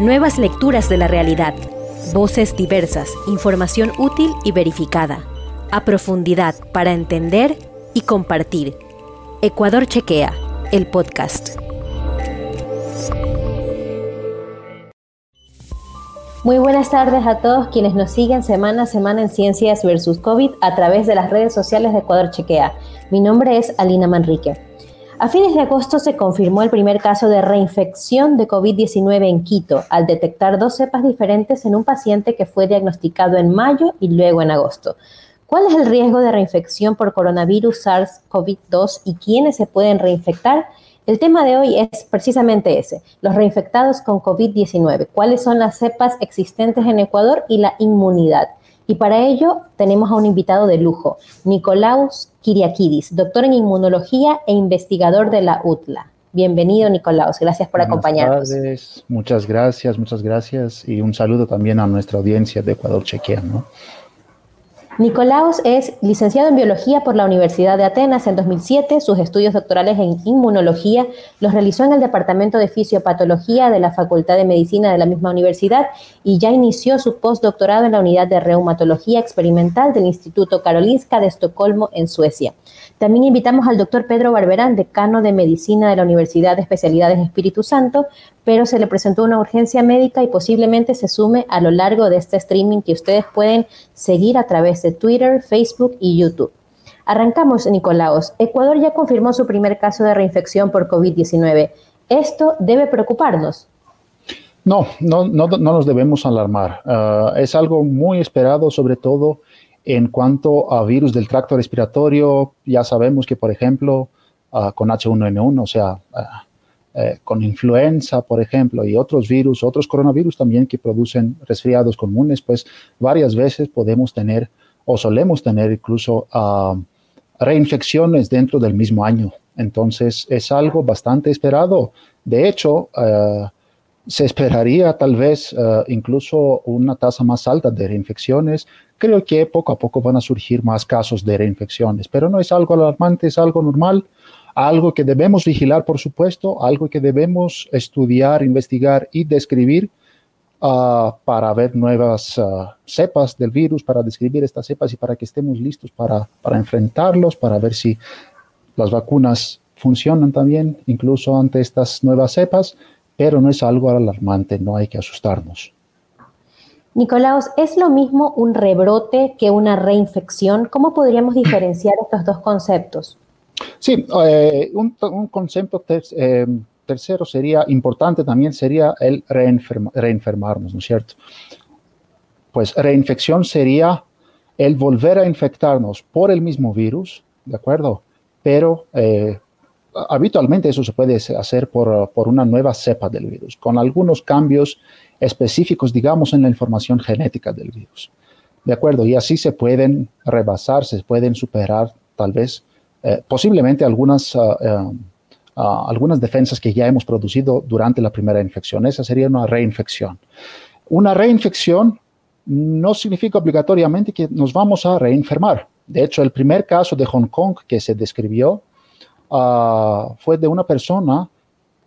Nuevas lecturas de la realidad. Voces diversas, información útil y verificada. A profundidad para entender y compartir. Ecuador Chequea, el podcast. Muy buenas tardes a todos quienes nos siguen semana a semana en Ciencias versus COVID a través de las redes sociales de Ecuador Chequea. Mi nombre es Alina Manrique. A fines de agosto se confirmó el primer caso de reinfección de COVID-19 en Quito, al detectar dos cepas diferentes en un paciente que fue diagnosticado en mayo y luego en agosto. ¿Cuál es el riesgo de reinfección por coronavirus SARS-CoV-2 y quiénes se pueden reinfectar? El tema de hoy es precisamente ese, los reinfectados con COVID-19, cuáles son las cepas existentes en Ecuador y la inmunidad. Y para ello tenemos a un invitado de lujo, Nicolaus Kiriakidis, doctor en inmunología e investigador de la UTLA. Bienvenido, Nicolaus. Gracias por Buenas acompañarnos. Tardes. Muchas gracias, muchas gracias. Y un saludo también a nuestra audiencia de Ecuador Chequea. ¿no? Nicolaus es licenciado en biología por la Universidad de Atenas en 2007. Sus estudios doctorales en inmunología los realizó en el Departamento de Fisiopatología de la Facultad de Medicina de la misma universidad y ya inició su postdoctorado en la unidad de reumatología experimental del Instituto Karolinska de Estocolmo en Suecia. También invitamos al doctor Pedro Barberán, decano de Medicina de la Universidad de Especialidades Espíritu Santo, pero se le presentó una urgencia médica y posiblemente se sume a lo largo de este streaming que ustedes pueden seguir a través de Twitter, Facebook y YouTube. Arrancamos, Nicolaos. Ecuador ya confirmó su primer caso de reinfección por COVID-19. ¿Esto debe preocuparnos? No, no, no, nos debemos alarmar. Ah, es algo muy esperado, sobre todo en cuanto a virus del tracto respiratorio. Ya sabemos que, por ejemplo, ah, con H1N1, o sea, ah, eh, con influenza, por ejemplo, y otros virus, otros coronavirus también que producen resfriados comunes, pues varias veces podemos tener o solemos tener incluso ah, reinfecciones dentro del mismo año. Entonces es algo bastante esperado. De hecho, se esperaría tal vez incluso una tasa más alta de reinfecciones. Creo que poco a poco van a surgir más casos de reinfecciones, pero no es algo alarmante, es algo normal algo que debemos vigilar, por supuesto, algo que debemos estudiar, investigar y describir ah, para ver nuevas ah, cepas del virus, para describir estas cepas y para que estemos listos para, para enfrentarlos, para ver si las vacunas funcionan también, incluso ante estas nuevas cepas, pero no es algo alarmante, no hay que asustarnos. Nicolaos, ¿es lo mismo un rebrote que una reinfección? ¿Cómo podríamos diferenciar estos dos conceptos? Sí, eh, un, concepto eh, tercero sería importante también sería el reenfermarnos, ¿no es cierto? Pues reinfección sería el volver a infectarnos por el mismo virus, ¿de acuerdo? Pero eh, habitualmente eso se puede hacer por, por, una nueva cepa del virus, con algunos cambios específicos, digamos, en la información genética del virus. ¿De acuerdo? Y así se pueden rebasar, se pueden superar tal vez eh, posiblemente algunas, ah, eh, ah, algunas defensas que ya hemos producido durante la primera infección. Esa sería una reinfección. Una reinfección no significa obligatoriamente que nos vamos a reenfermar. De hecho, el primer caso de Hong Kong que se describió ah, fue de una persona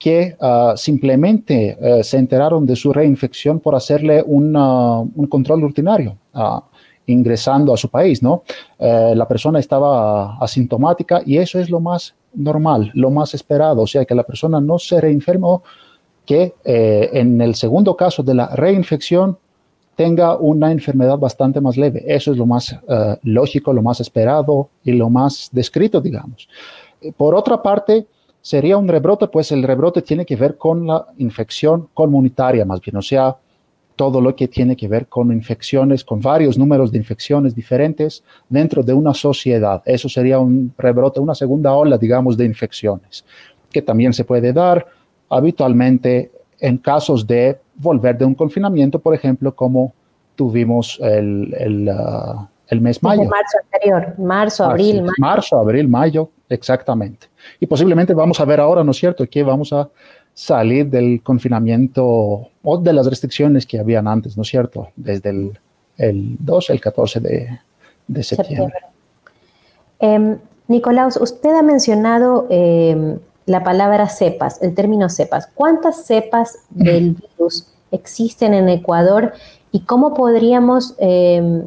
que simplemente eh, se enteraron de su reinfección por hacerle un control rutinario ingresando a su país, ¿no? Eh, la persona estaba asintomática y eso es lo más normal, lo más esperado, o sea, que la persona no se reinfermó, que eh, en el segundo caso de la reinfección tenga una enfermedad bastante más leve. Eso es lo más lógico, lo más esperado y lo más descrito, digamos. Por otra parte, sería un rebrote, pues el rebrote tiene que ver con la infección comunitaria, más bien, o sea, todo lo que tiene que ver con infecciones, con varios números de infecciones diferentes dentro de una sociedad. Eso sería un rebrote, una segunda ola, digamos, de infecciones, que también se puede dar habitualmente en casos de volver de un confinamiento, por ejemplo, como tuvimos el, el, uh, mes mayo. marzo anterior, marzo, abril, mayo. Marzo, abril, mayo, exactamente. Y posiblemente vamos a ver ahora, ¿no es cierto?, que vamos a salir del confinamiento o de las restricciones que habían antes, ¿no es cierto? Desde el, el 12 el 14 de, septiembre. Em, Nicolás, usted ha mencionado em, la palabra cepas, el término cepas. ¿Cuántas cepas del virus existen en Ecuador y cómo podríamos em,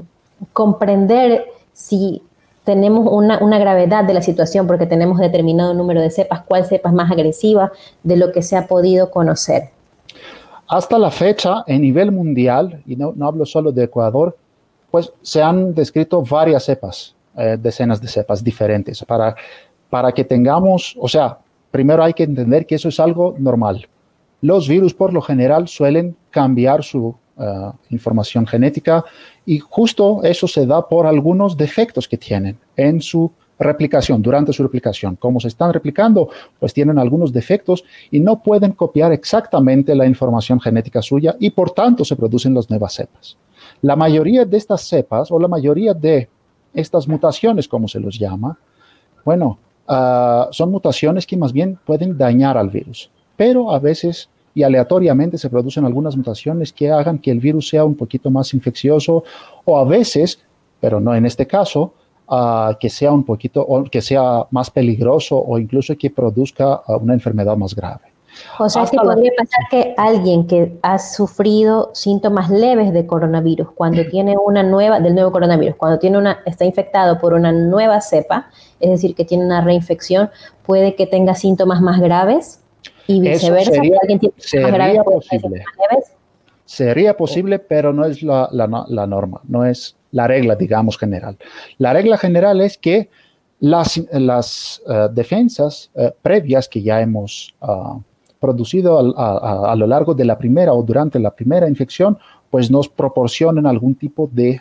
comprender si tenemos una, gravedad de la situación porque tenemos determinado número de cepas, cuál cepa es más agresiva de lo que se ha podido conocer. Hasta la fecha, en nivel mundial, y no, no hablo solo de Ecuador, pues se han descrito varias cepas, eh, decenas de cepas diferentes, para, para que tengamos, o sea, primero hay que entender que eso es algo normal. Los virus por lo general suelen cambiar su uh, información genética y justo eso se da por algunos defectos que tienen en su replicación, durante su replicación. Como se están replicando, pues tienen algunos defectos y no pueden copiar exactamente la información genética suya y por tanto se producen las nuevas cepas. La mayoría de estas cepas o la mayoría de estas mutaciones, como se los llama, bueno, uh, son mutaciones que más bien pueden dañar al virus, pero a veces y aleatoriamente se producen algunas mutaciones que hagan que el virus sea un poquito más infeccioso o a veces, pero no en este caso, uh, que sea un poquito, o que sea más peligroso o incluso que produzca uh, una enfermedad más grave. O sea, que podría pasar que alguien que ha sufrido síntomas leves de coronavirus, cuando tiene una nueva, del nuevo coronavirus, cuando tiene una, está infectado por una nueva cepa, es decir, que tiene una reinfección, puede que tenga síntomas más graves y viceversa. Sería, sería posible. Sería posible, pero no es la, la, la, norma, no es la regla, digamos, general. La regla general es que las, las uh, defensas uh, previas que ya hemos uh, producido a, a, a, lo largo de la primera o durante la primera infección, pues nos proporcionan algún tipo de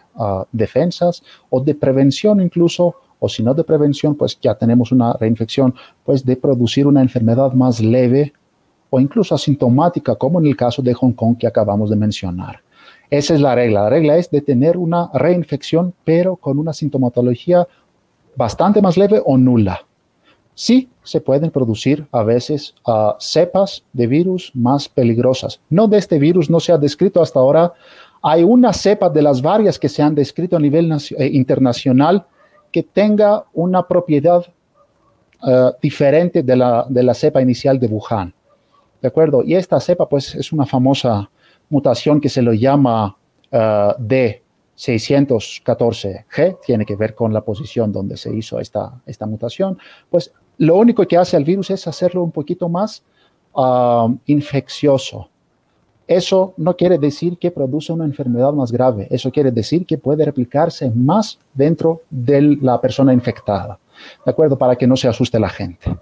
defensas o de prevención incluso o si no de prevención, pues ya tenemos una reinfección, pues de producir una enfermedad más leve o incluso asintomática, como en el caso de Hong Kong que acabamos de mencionar. Esa es la regla. La regla es de tener una reinfección, pero con una sintomatología bastante más leve o nula. Sí, se pueden producir a veces uh, cepas de virus más peligrosas. No de este virus, no se ha descrito hasta ahora. Hay una cepa de las varias que se han descrito a nivel eh, internacional que tenga una propiedad uh, diferente de la, de la cepa inicial de Wuhan. ¿De acuerdo? Y esta cepa, pues, es una famosa mutación que se lo llama uh, D614G, tiene que ver con la posición donde se hizo esta, esta mutación. Pues lo único que hace al virus es hacerlo un poquito más uh, infeccioso. Eso no quiere decir que produce una enfermedad más grave, eso quiere decir que puede replicarse más dentro de la persona infectada, ¿de acuerdo? Para que no se asuste la gente.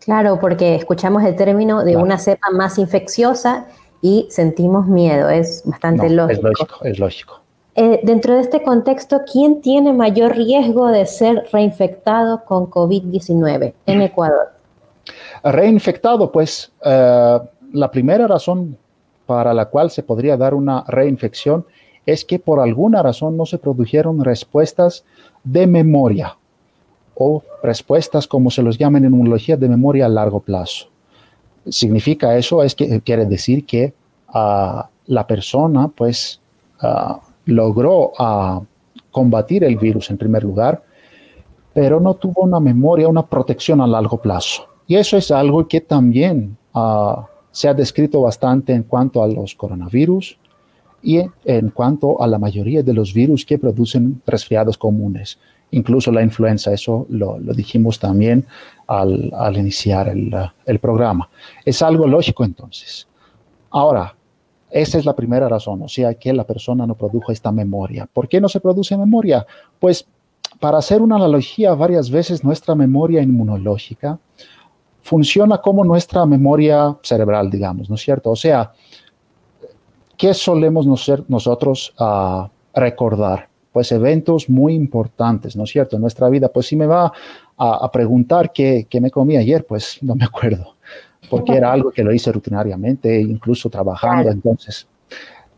Claro, porque escuchamos el término de claro. una cepa más infecciosa y sentimos miedo, es bastante no, lógico. Es lógico, es lógico. Eh, dentro de este contexto, ¿quién tiene mayor riesgo de ser reinfectado con COVID-19 en Ecuador? Reinfectado, pues uh, la primera razón para la cual se podría dar una reinfección es que por alguna razón no se produjeron respuestas de memoria o respuestas, como se los llama en inmunología, de memoria a largo plazo. Significa eso, es que quiere decir que uh, la persona pues uh, logró uh, combatir el virus en primer lugar, pero no tuvo una memoria, una protección a largo plazo. Y eso es algo que también se ha descrito bastante en cuanto a los coronavirus y en cuanto a la mayoría de los virus que producen resfriados comunes, incluso la influenza, eso lo, dijimos también al, iniciar el, el, programa. Es algo lógico entonces. Ahora, esa es la primera razón, o sea, que la persona no produjo esta memoria. ¿Por qué no se produce memoria? Pues para hacer una analogía, varias veces nuestra memoria inmunológica funciona como nuestra memoria cerebral, digamos, ¿no es cierto? O sea, ¿qué solemos nosotros uh, recordar? Pues eventos muy importantes, ¿no es cierto? En nuestra vida, pues si me va a, a preguntar qué, qué, me comí ayer, pues no me acuerdo, porque era algo que lo hice rutinariamente, incluso trabajando, entonces.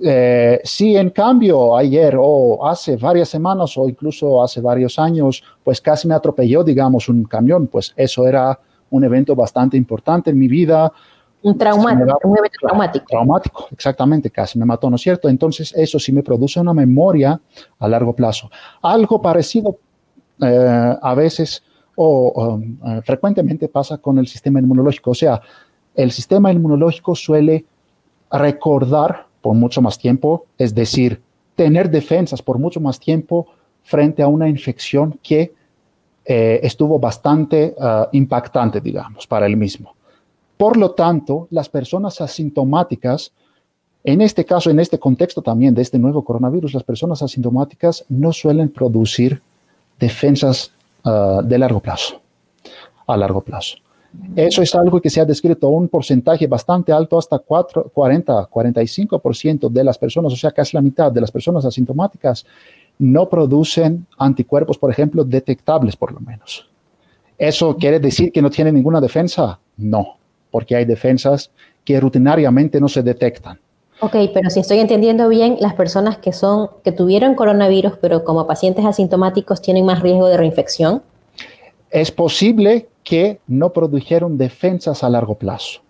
Eh, si en cambio ayer o hace varias semanas o incluso hace varios años, pues casi me atropelló, digamos, un camión, pues eso era un evento bastante importante en mi vida. Un traumático, un evento traumático. Traumático, exactamente, casi me mató, ¿no es cierto? Entonces, eso sí me produce una memoria a largo plazo. Algo parecido eh, a veces o um, uh, frecuentemente pasa con el sistema inmunológico. O sea, el sistema inmunológico suele recordar por mucho más tiempo, es decir, tener defensas por mucho más tiempo frente a una infección que eh, estuvo bastante ah, impactante, digamos, para el mismo. Por lo tanto, las personas asintomáticas, en este caso, en este contexto también de este nuevo coronavirus, las personas asintomáticas no suelen producir defensas ah, de largo plazo, a largo plazo. Eso es algo que se ha descrito un porcentaje bastante alto, hasta 4, 40, 45% de las personas, o sea, casi la mitad de las personas asintomáticas, no producen anticuerpos, por ejemplo, detectables por lo menos. ¿Eso quiere decir que no tienen ninguna defensa? No, porque hay defensas que rutinariamente no se detectan. Ok, pero si estoy entendiendo bien, las personas que son que tuvieron coronavirus, pero como pacientes asintomáticos tienen más riesgo de reinfección. Es posible que no produjeron defensas a largo plazo.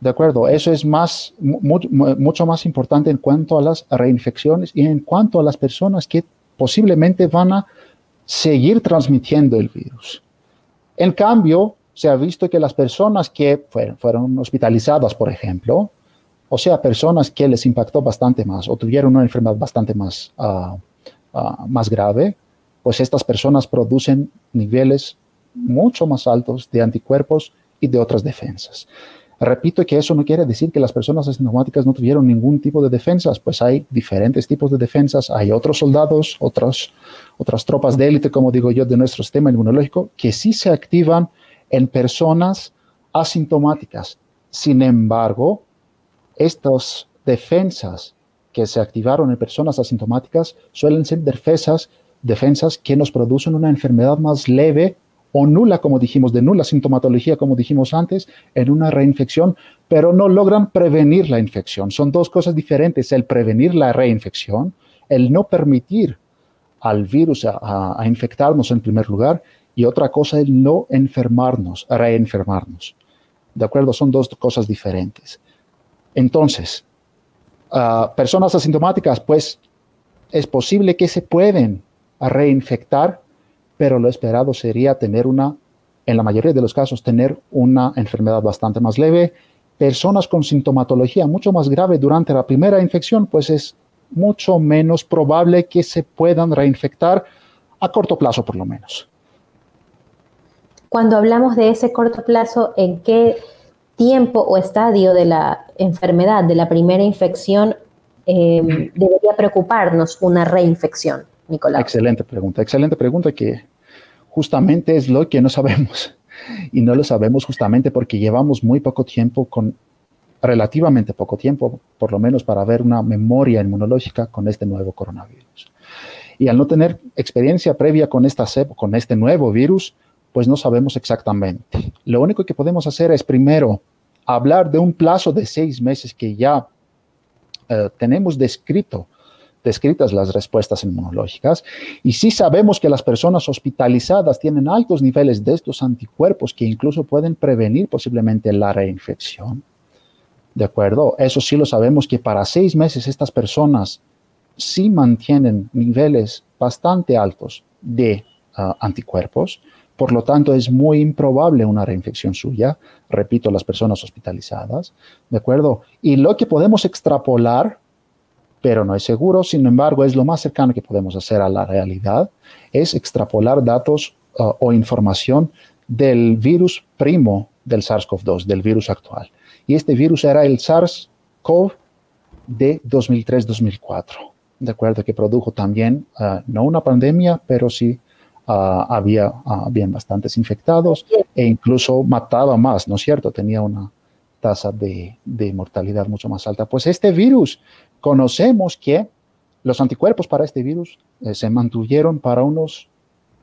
De acuerdo, eso es más, mucho más importante en cuanto a las reinfecciones y en cuanto a las personas que posiblemente van a seguir transmitiendo el virus. En cambio, se ha visto que las personas que fueron, hospitalizadas, por ejemplo, o sea, personas que les impactó bastante más o tuvieron una enfermedad bastante más, ah, ah, más grave, pues estas personas producen niveles mucho más altos de anticuerpos y de otras defensas. Repito que eso no quiere decir que las personas asintomáticas no tuvieron ningún tipo de defensas, pues hay diferentes tipos de defensas, hay otros soldados, otras, otras tropas de élite, como digo yo, de nuestro sistema inmunológico, que sí se activan en personas asintomáticas. Sin embargo, estas defensas que se activaron en personas asintomáticas suelen ser defensas, defensas que nos producen una enfermedad más leve o nula, como dijimos, de nula sintomatología, como dijimos antes, en una reinfección, pero no logran prevenir la infección. Son dos cosas diferentes, el prevenir la reinfección, el no permitir al virus a, infectarnos en primer lugar, y otra cosa el no enfermarnos, reenfermarnos. ¿De acuerdo? Son dos cosas diferentes. Entonces, personas asintomáticas, pues es posible que se pueden reinfectar pero lo esperado sería tener una, en la mayoría de los casos, tener una enfermedad bastante más leve. Personas con sintomatología mucho más grave durante la primera infección, pues es mucho menos probable que se puedan reinfectar a corto plazo por lo menos. Cuando hablamos de ese corto plazo, ¿en qué tiempo o estadio de la enfermedad, de la primera infección, eh, debería preocuparnos una reinfección, Nicolás? Excelente pregunta, excelente pregunta que justamente es lo que no sabemos. Y no lo sabemos justamente porque llevamos muy poco tiempo con relativamente poco tiempo, por lo menos para ver una memoria inmunológica con este nuevo coronavirus. Y al no tener experiencia previa con, esta con este nuevo virus, pues no sabemos exactamente. Lo único que podemos hacer es primero hablar de un plazo de seis meses que ya eh, tenemos descrito descritas las respuestas inmunológicas. Y sí sabemos que las personas hospitalizadas tienen altos niveles de estos anticuerpos que incluso pueden prevenir posiblemente la reinfección. ¿De acuerdo? Eso sí lo sabemos que para seis meses estas personas sí mantienen niveles bastante altos de ah, anticuerpos. Por lo tanto, es muy improbable una reinfección suya, repito, las personas hospitalizadas, ¿de acuerdo? Y lo que podemos extrapolar pero no es seguro. Sin embargo, es lo más cercano que podemos hacer a la realidad, es extrapolar datos uh, o información del virus primo del SARS-CoV-2, del virus actual. Y este virus era el SARS-CoV de 2003-2004, de acuerdo, que produjo también, uh, no una pandemia, pero sí uh, había bien bastantes infectados e incluso mataba más, ¿no es cierto? Tenía una tasa de, de mortalidad mucho más alta. Pues este virus Conocemos que los anticuerpos para este virus eh, se mantuvieron para unos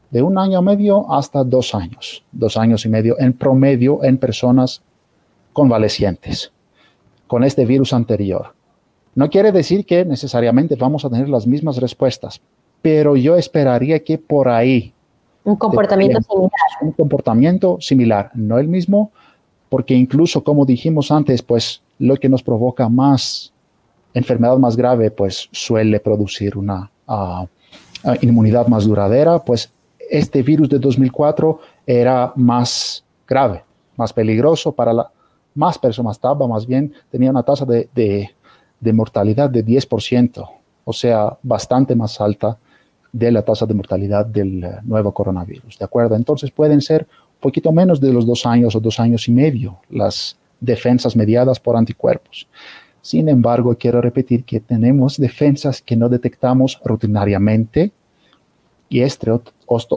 de un año y medio hasta dos años, dos años y medio en promedio en personas convalecientes con este virus anterior. No quiere decir que necesariamente vamos a tener las mismas respuestas, pero yo esperaría que por ahí. Un comportamiento similar. Un comportamiento similar, no el mismo, porque incluso como dijimos antes, pues lo que nos provoca más enfermedad más grave pues suele producir una ah, ah, inmunidad más duradera, pues este virus de 2004 era más grave, más peligroso para la más personas estaba, más bien tenía una tasa de, de mortalidad de 10%, o sea, bastante más alta de la tasa de mortalidad del eh, nuevo coronavirus. ¿De acuerdo? Entonces pueden ser un poquito menos de los dos años o dos años y medio las defensas mediadas por anticuerpos. Sin embargo, quiero repetir que tenemos defensas que no detectamos rutinariamente. Y este,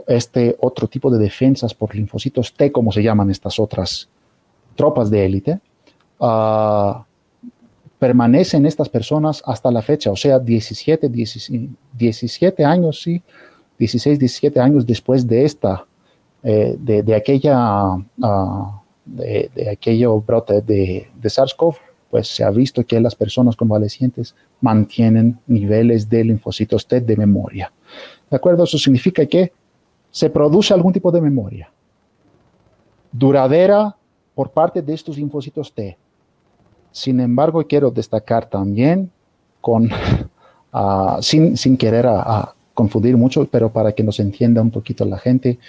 este otro tipo de defensas por linfocitos T, como se llaman estas otras tropas de élite, uh, permanecen estas personas hasta la fecha, o sea, 17, 17, años, sí, 16, 17 años después de esta, eh, de, aquella, ah, de, aquello brote de, de SARS-CoV, pues se ha visto que las personas convalecientes mantienen niveles de linfocitos T de memoria. ¿De acuerdo? Eso significa que se produce algún tipo de memoria duradera por parte de estos linfocitos T. Sin embargo, quiero destacar también, con, ah, sin, sin, querer a, confundir mucho, pero para que nos entienda un poquito la gente,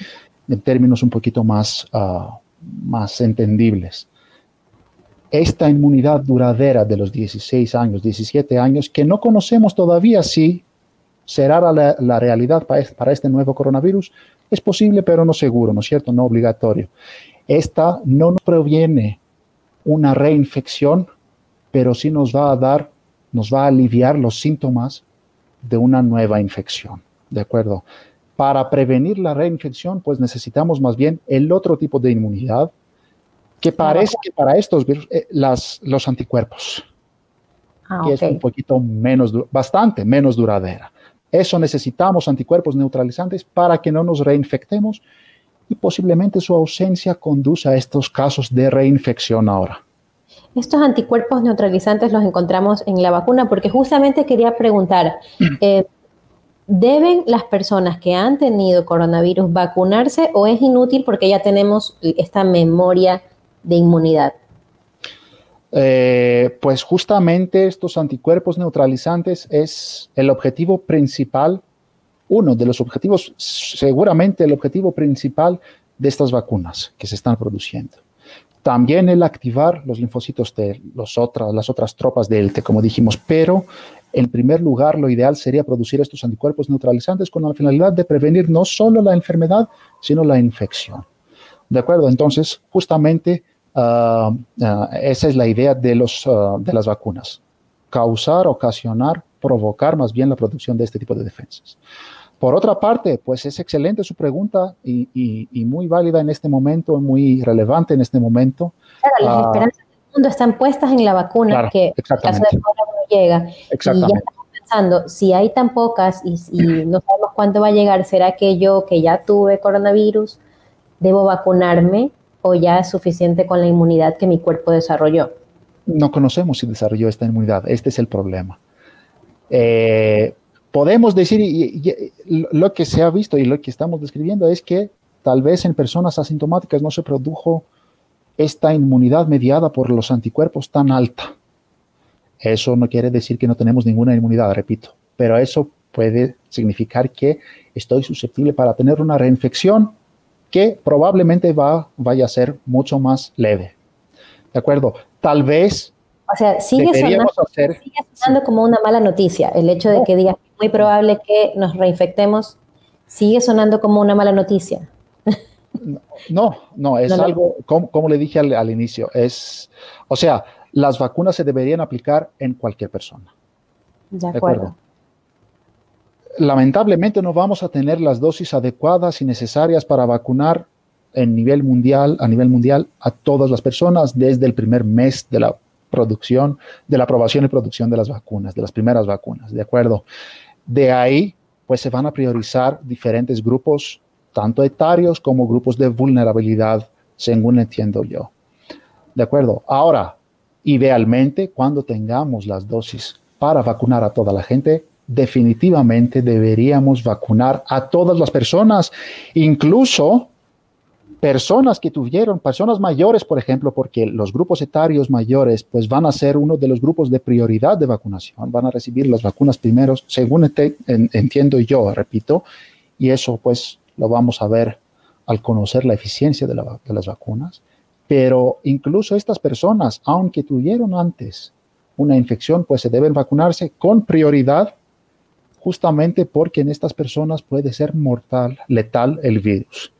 en términos un poquito más, más entendibles. Esta inmunidad duradera de los 16 años, 17 años, que no conocemos todavía si será la, realidad para este, para este nuevo coronavirus, es posible, pero no seguro, ¿no es cierto? No obligatorio. Esta no nos proviene una reinfección, pero sí nos va a dar, nos va a aliviar los síntomas de una nueva infección. ¿De acuerdo? Para prevenir la reinfección, pues necesitamos más bien el otro tipo de inmunidad, que parece que para estos virus, eh, las, los anticuerpos, ah, que es un poquito menos, bastante menos duradera. Eso necesitamos anticuerpos neutralizantes para que no nos reinfectemos y posiblemente su ausencia conduce a estos casos de reinfección ahora. Estos anticuerpos neutralizantes los encontramos en la vacuna porque justamente quería preguntar, eh, ¿deben las personas que han tenido coronavirus vacunarse o es inútil porque ya tenemos esta memoria de inmunidad? Eh, pues justamente estos anticuerpos neutralizantes es el objetivo principal uno de los objetivos, seguramente el objetivo principal de estas vacunas que se están produciendo. También el activar los linfocitos de las otras tropas de élite, como dijimos, pero en primer lugar lo ideal sería producir estos anticuerpos neutralizantes con la finalidad de prevenir no solo la enfermedad, sino la infección. ¿De acuerdo? Entonces, justamente uh, uh, esa es la idea de, los, uh, de las vacunas. Causar, ocasionar, provocar más bien la producción de este tipo de defensas. Por otra parte, pues es excelente su pregunta y, muy válida en este momento, muy relevante en este momento. Claro, las ah, esperanzas del mundo están puestas en la vacuna que en caso de no llega. Exactamente. Y ya estamos pensando, si hay tan pocas y, no sabemos cuánto va a llegar, ¿será que yo que ya tuve coronavirus debo vacunarme o ya es suficiente con la inmunidad que mi cuerpo desarrolló? No conocemos si desarrolló esta inmunidad. Este es el problema. Eh, podemos decir, y, lo que se ha visto y lo que estamos describiendo es que tal vez en personas asintomáticas no se produjo esta inmunidad mediada por los anticuerpos tan alta. Eso no quiere decir que no tenemos ninguna inmunidad, repito, pero eso puede significar que estoy susceptible para tener una reinfección que probablemente va, vaya a ser mucho más leve. ¿De acuerdo? Tal vez o sea, sigue sonando, como una mala noticia el hecho de que digas muy probable que nos reinfectemos, sigue sonando como una mala noticia. No, no, es algo, como, le dije al, inicio, es, o sea, las vacunas se deberían aplicar en cualquier persona. De acuerdo. Lamentablemente no vamos a tener las dosis adecuadas y necesarias para vacunar en nivel mundial, a nivel mundial, a todas las personas desde el primer mes de la producción, de la aprobación y producción de las vacunas, de las primeras vacunas, ¿de acuerdo? De ahí, pues se van a priorizar diferentes grupos, tanto etarios como grupos de vulnerabilidad, según entiendo yo. ¿De acuerdo? Ahora, idealmente, cuando tengamos las dosis para vacunar a toda la gente, definitivamente deberíamos vacunar a todas las personas, incluso personas que tuvieron, personas mayores, por ejemplo, porque los grupos etarios mayores, pues van a ser uno de los grupos de prioridad de vacunación, van a recibir las vacunas primeros, según entiendo yo, repito, y eso pues lo vamos a ver al conocer la eficiencia de, las vacunas, pero incluso estas personas, aunque tuvieron antes una infección, pues se deben vacunarse con prioridad, justamente porque en estas personas puede ser mortal, letal el virus.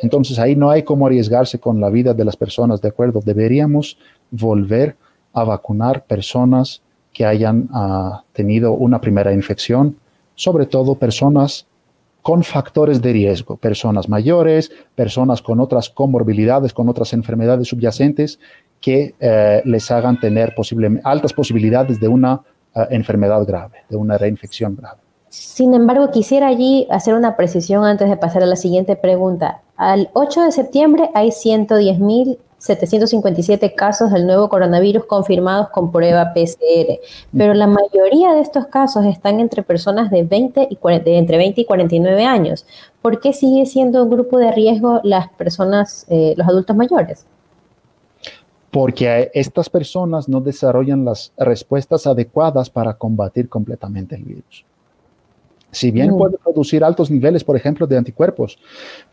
Entonces ahí no hay como arriesgarse con la vida de las personas, ¿de acuerdo? Deberíamos volver a vacunar personas que hayan ah, tenido una primera infección, sobre todo personas con factores de riesgo, personas mayores, personas con otras comorbilidades, con otras enfermedades subyacentes que eh, les hagan tener altas posibilidades de una enfermedad grave, de una reinfección grave. Sin embargo, quisiera allí hacer una precisión antes de pasar a la siguiente pregunta. Al 8 de septiembre hay 110.757 casos del nuevo coronavirus confirmados con prueba PCR, pero la mayoría de estos casos están entre personas de, 20 y entre 20 y 49 años. ¿Por qué sigue siendo un grupo de riesgo las personas, eh, los adultos mayores? Porque estas personas no desarrollan las respuestas adecuadas para combatir completamente el virus. Si bien mm. puede producir altos niveles, por ejemplo, de anticuerpos,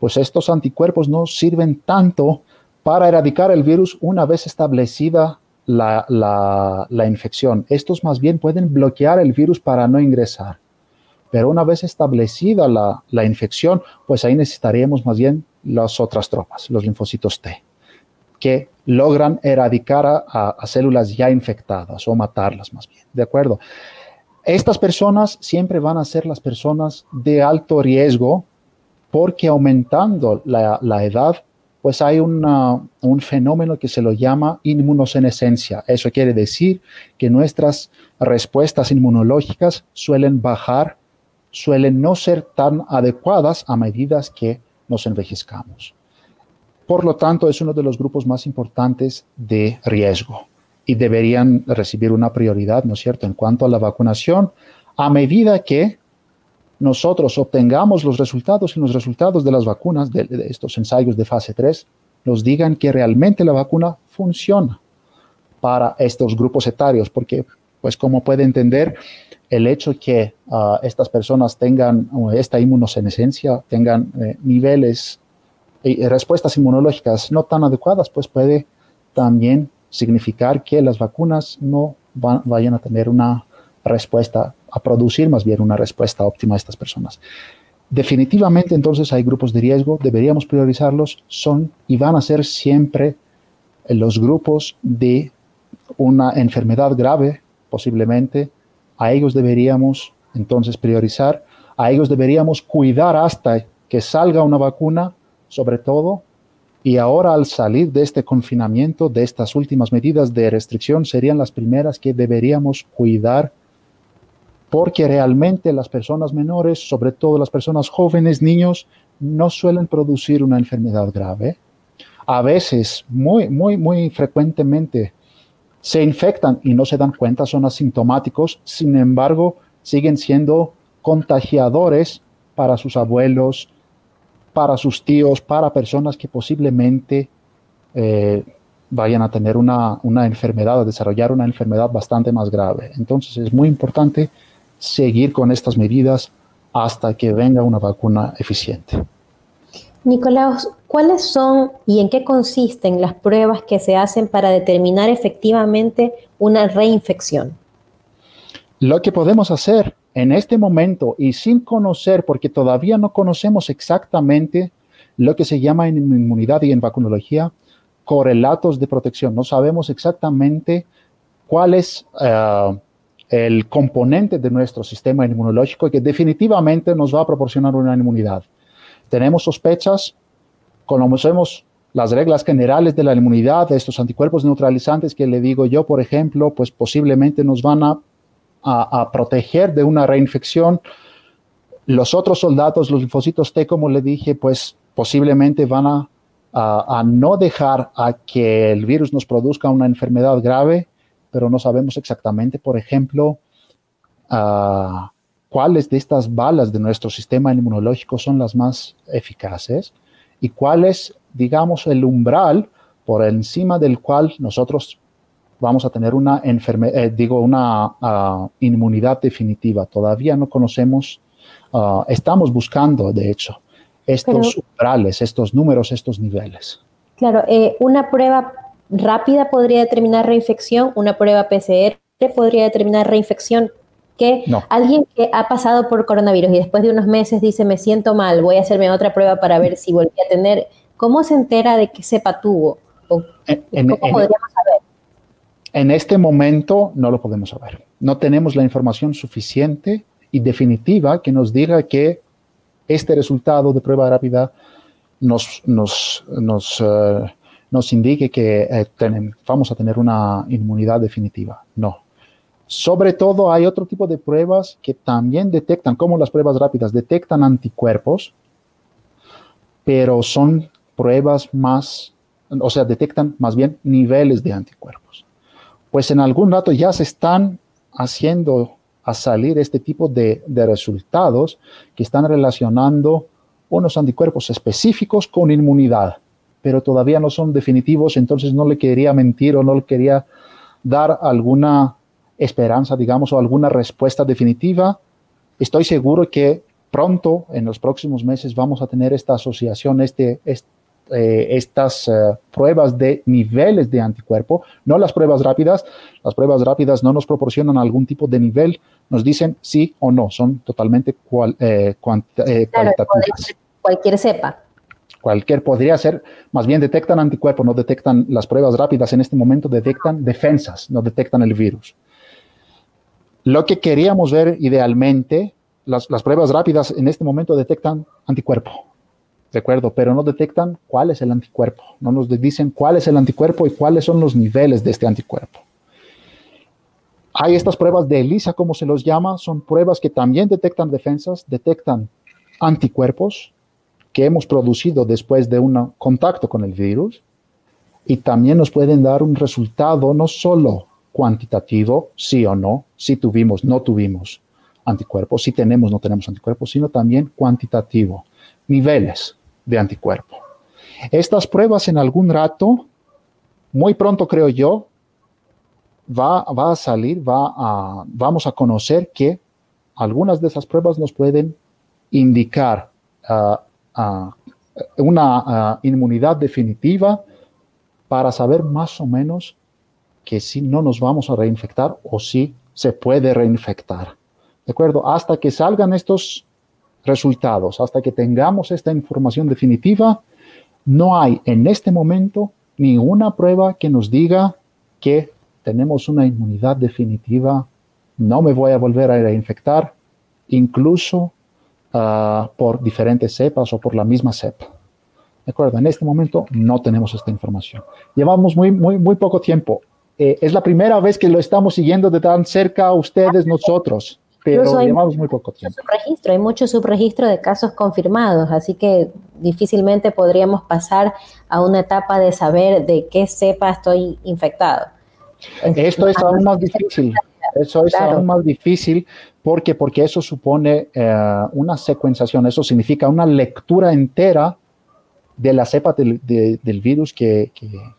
pues estos anticuerpos no sirven tanto para erradicar el virus una vez establecida la, infección. Estos más bien pueden bloquear el virus para no ingresar. Pero una vez establecida la, infección, pues ahí necesitaríamos más bien las otras tropas, los linfocitos T, que logran erradicar a, células ya infectadas o matarlas más bien. ¿De acuerdo? Estas personas siempre van a ser las personas de alto riesgo porque aumentando la, edad, pues hay un fenómeno que se lo llama inmunosenescencia. Eso quiere decir que nuestras respuestas inmunológicas suelen bajar, suelen no ser tan adecuadas a medida que nos envejezcamos. Por lo tanto, es uno de los grupos más importantes de riesgo y deberían recibir una prioridad, ¿no es cierto?, en cuanto a la vacunación, a medida que nosotros obtengamos los resultados y los resultados de las vacunas, de, estos ensayos de fase 3, nos digan que realmente la vacuna funciona para estos grupos etarios, porque, pues como puede entender, el hecho que ah, estas personas tengan esta inmunosenescencia, tengan eh, niveles respuestas inmunológicas no tan adecuadas, pues puede también significar que las vacunas no vayan a tener una respuesta, a producir más bien una respuesta óptima a estas personas. Definitivamente entonces hay grupos de riesgo, deberíamos priorizarlos, son y van a ser siempre los grupos de una enfermedad grave, posiblemente, a ellos deberíamos entonces priorizar, a ellos deberíamos cuidar hasta que salga una vacuna, sobre todo y ahora al salir de este confinamiento, de estas últimas medidas de restricción, serían las primeras que deberíamos cuidar porque realmente las personas menores, sobre todo las personas jóvenes, niños, no suelen producir una enfermedad grave. A veces, muy, muy, muy frecuentemente, se infectan y no se dan cuenta, son asintomáticos, sin embargo, siguen siendo contagiadores para sus abuelos, para sus tíos, para personas que posiblemente eh, vayan a tener una, una, enfermedad, a desarrollar una enfermedad bastante más grave. Entonces es muy importante seguir con estas medidas hasta que venga una vacuna eficiente. Nicolás, ¿cuáles son y en qué consisten las pruebas que se hacen para determinar efectivamente una reinfección? Lo que podemos hacer en este momento y sin conocer, porque todavía no conocemos exactamente lo que se llama en inmunidad y en vacunología, correlatos de protección. No sabemos exactamente cuál es eh, el componente de nuestro sistema inmunológico que definitivamente nos va a proporcionar una inmunidad. Tenemos sospechas, conocemos las reglas generales de la inmunidad, estos anticuerpos neutralizantes que le digo yo, por ejemplo, pues posiblemente nos van a a, proteger de una reinfección. Los otros soldados, los linfocitos T, como le dije, pues posiblemente van a, a, no dejar a que el virus nos produzca una enfermedad grave, pero no sabemos exactamente, por ejemplo, cuáles de estas balas de nuestro sistema inmunológico son las más eficaces y cuál es, digamos, el umbral por encima del cual nosotros vamos a tener una enfermedad, eh, digo, una ah, inmunidad definitiva. Todavía no conocemos, ah, estamos buscando, de hecho, estos umbrales, estos números, estos niveles. Claro, eh, una prueba rápida podría determinar reinfección, una prueba PCR podría determinar reinfección? Que alguien que ha pasado por coronavirus y después de unos meses dice, me siento mal, voy a hacerme otra prueba para ver si volví a tener, ¿cómo se entera de qué cepa tuvo? ¿Cómo podríamos saber? En este momento no lo podemos saber. No tenemos la información suficiente y definitiva que nos diga que este resultado de prueba rápida nos, eh, indique que eh, vamos a tener una inmunidad definitiva. No. Sobre todo hay otro tipo de pruebas que también detectan, como las pruebas rápidas, detectan anticuerpos, pero son pruebas más, o sea, detectan más bien niveles de anticuerpos. Pues en algún rato ya se están haciendo a salir este tipo de, resultados que están relacionando unos anticuerpos específicos con inmunidad, pero todavía no son definitivos, entonces no le quería mentir o no le quería dar alguna esperanza, digamos, o alguna respuesta definitiva. Estoy seguro que pronto, en los próximos meses, vamos a tener esta asociación, este, eh, estas eh, pruebas de niveles de anticuerpo, no las pruebas rápidas. Las pruebas rápidas no nos proporcionan algún tipo de nivel, nos dicen sí o no, son totalmente cual, eh, cualitativas cualquier cepa. Cualquier podría ser, más bien detectan anticuerpos, no detectan las pruebas rápidas en este momento, detectan defensas, no detectan el virus. Lo que queríamos ver idealmente, las, pruebas rápidas en este momento detectan anticuerpo, ¿de acuerdo? Pero no detectan cuál es el anticuerpo, no nos dicen cuál es el anticuerpo y cuáles son los niveles de este anticuerpo. Hay estas pruebas de ELISA, como se los llama, son pruebas que también detectan defensas, detectan anticuerpos, que hemos producido después de un contacto con el virus y también nos pueden dar un resultado no solo cuantitativo, sí o no, si tuvimos, no tuvimos anticuerpos, si tenemos, no tenemos anticuerpos, sino también cuantitativo, niveles de anticuerpo. Estas pruebas en algún rato, muy pronto creo yo, va, va a salir, va a, vamos a conocer que algunas de esas pruebas nos pueden indicar uh, una inmunidad definitiva para saber más o menos que si no nos vamos a reinfectar o si se puede reinfectar. ¿De acuerdo? Hasta que salgan estos resultados, hasta que tengamos esta información definitiva, no hay en este momento ninguna prueba que nos diga que tenemos una inmunidad definitiva, no me voy a volver a reinfectar, incluso Ah, por diferentes cepas o por la misma cepa. ¿De acuerdo? En este momento no tenemos esta información. Llevamos muy, muy, muy poco tiempo. Eh, es la primera vez que lo estamos siguiendo de tan cerca ustedes, nosotros, pero llevamos muy poco tiempo. Subregistro, hay mucho subregistro de casos confirmados, así que difícilmente podríamos pasar a una etapa de saber de qué cepa estoy infectado. Esto es aún más difícil. Eso es aún más difícil porque, porque eso supone eh, una secuenciación, eso significa una lectura entera de la cepa del, virus que,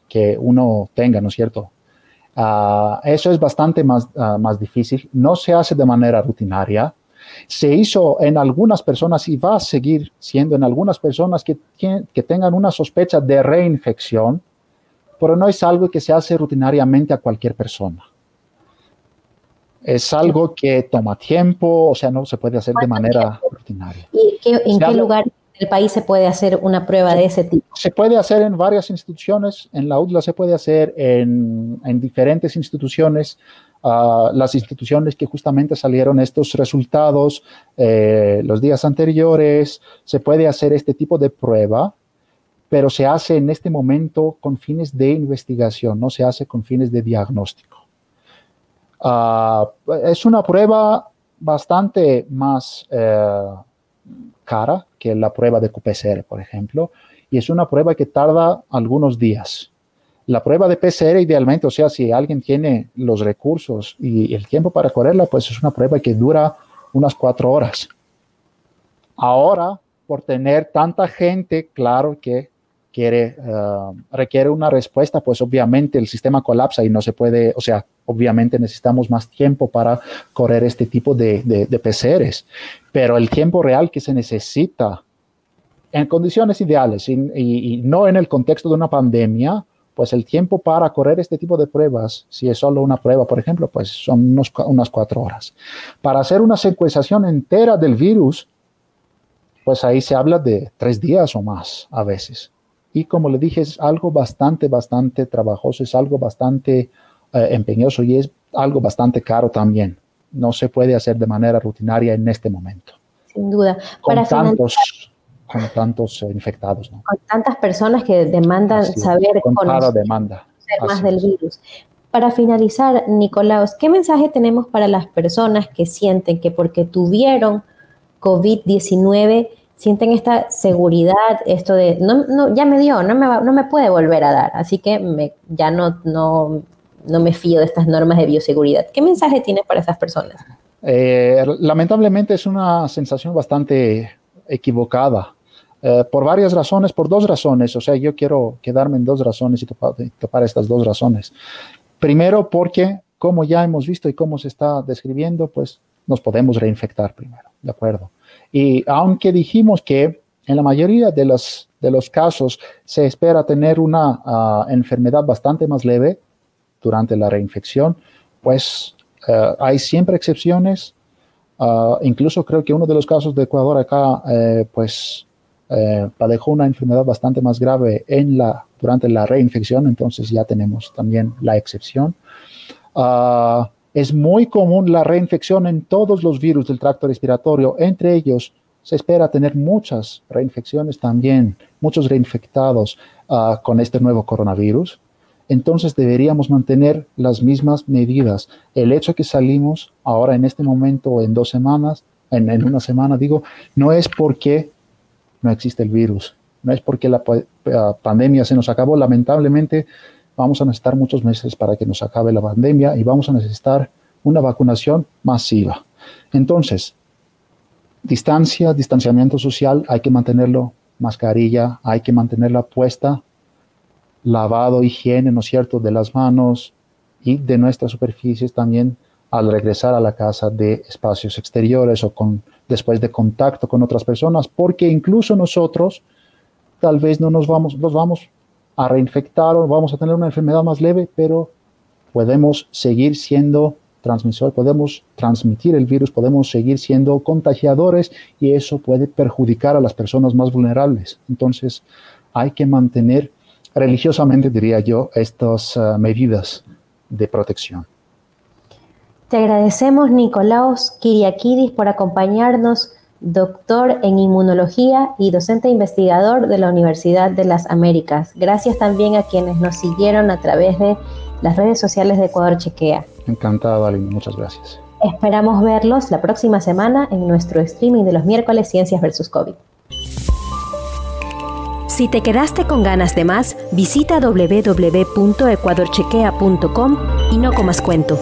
que, uno tenga, ¿no es cierto? Ah, eso es bastante más, ah, más difícil, no se hace de manera rutinaria. Se hizo en algunas personas y va a seguir siendo en algunas personas que, que tengan una sospecha de reinfección, pero no es algo que se hace rutinariamente a cualquier persona. Es algo que toma tiempo, o sea, no se puede hacer de manera rutinaria. ¿Y en qué lugar del país se puede hacer una prueba de ese tipo? Se puede hacer en varias instituciones, en la UDLA se puede hacer en, diferentes instituciones, ah, las instituciones que justamente salieron estos resultados eh, los días anteriores, se puede hacer este tipo de prueba, pero se hace en este momento con fines de investigación, no se hace con fines de diagnóstico. Ah, es una prueba bastante más eh, cara que la prueba de QPCR, por ejemplo, y es una prueba que tarda algunos días. La prueba de PCR idealmente, o sea, si alguien tiene los recursos y el tiempo para correrla, pues es una prueba que dura unas cuatro horas. Ahora, por tener tanta gente, claro que quiere, eh, requiere una respuesta, pues obviamente el sistema colapsa y no se puede, o sea, obviamente necesitamos más tiempo para correr este tipo de, de, PCRs, pero el tiempo real que se necesita en condiciones ideales y, no en el contexto de una pandemia pues el tiempo para correr este tipo de pruebas, si es solo una prueba, por ejemplo, pues son unas cuatro horas. Para hacer una secuenciación entera del virus, pues ahí se habla de tres días o más a veces. Y como le dije, es algo bastante, bastante trabajoso, es algo bastante eh, empeñoso y es algo bastante caro también. No se puede hacer de manera rutinaria en este momento. Sin duda. Con Para tantos, con tantos infectados. Con tantas personas que demandan saber con cada demanda. más del virus. Para finalizar, Nicolaos, ¿qué mensaje tenemos para las personas que sienten que porque tuvieron COVID-19 sienten esta seguridad, esto de, no, no, ya me dio, no me, no me puede volver a dar, así que me, ya no, no, no me fío de estas normas de bioseguridad. ¿Qué mensaje tiene para esas personas? Eh, lamentablemente es una sensación bastante equivocada. Eh, por varias razones, por dos razones, o sea, yo quiero quedarme en dos razones y topar estas dos razones. Primero, porque como ya hemos visto y como se está describiendo, pues nos podemos reinfectar primero, ¿de acuerdo? Y aunque dijimos que en la mayoría de los, de los casos se espera tener una ah, enfermedad bastante más leve durante la reinfección, pues eh, hay siempre excepciones. Ah, incluso creo que uno de los casos de Ecuador acá, eh, pues, eh, padejó una enfermedad bastante más grave en la, durante la reinfección, entonces ya tenemos también la excepción. Es muy común la reinfección en todos los virus del tracto respiratorio. Entre ellos, se espera tener muchas reinfecciones también, muchos reinfectados ah, con este nuevo coronavirus. Entonces deberíamos mantener las mismas medidas. El hecho de que salimos ahora en este momento, en dos semanas, en, en una semana, digo, no es porque no existe el virus, no es porque la pandemia se nos acabó. Lamentablemente, vamos a necesitar muchos meses para que nos acabe la pandemia y vamos a necesitar una vacunación masiva. Entonces, distancia, distanciamiento social, hay que mantenerlo, mascarilla, hay que mantenerla puesta, lavado, higiene, ¿no es cierto?, de las manos y de nuestras superficies también al regresar a la casa de espacios exteriores o con, después de contacto con otras personas, porque incluso nosotros tal vez no nos vamos, nos vamos a reinfectar o vamos a tener una enfermedad más leve, pero podemos seguir siendo transmisor, podemos transmitir el virus, podemos seguir siendo contagiadores y eso puede perjudicar a las personas más vulnerables. Entonces, hay que mantener religiosamente, diría yo, estas uh, medidas de protección. Te agradecemos, Nicolaos Kiriakidis, por acompañarnos doctor en inmunología y docente investigador de la Universidad de las Américas. Gracias también a quienes nos siguieron a través de las redes sociales de Ecuador Chequea. Encantado, Aline, muchas gracias. Esperamos verlos la próxima semana en nuestro streaming de los miércoles Ciencias versus COVID. Si te quedaste con ganas de más, visita www.ecuadorchequea.com y no comas cuento.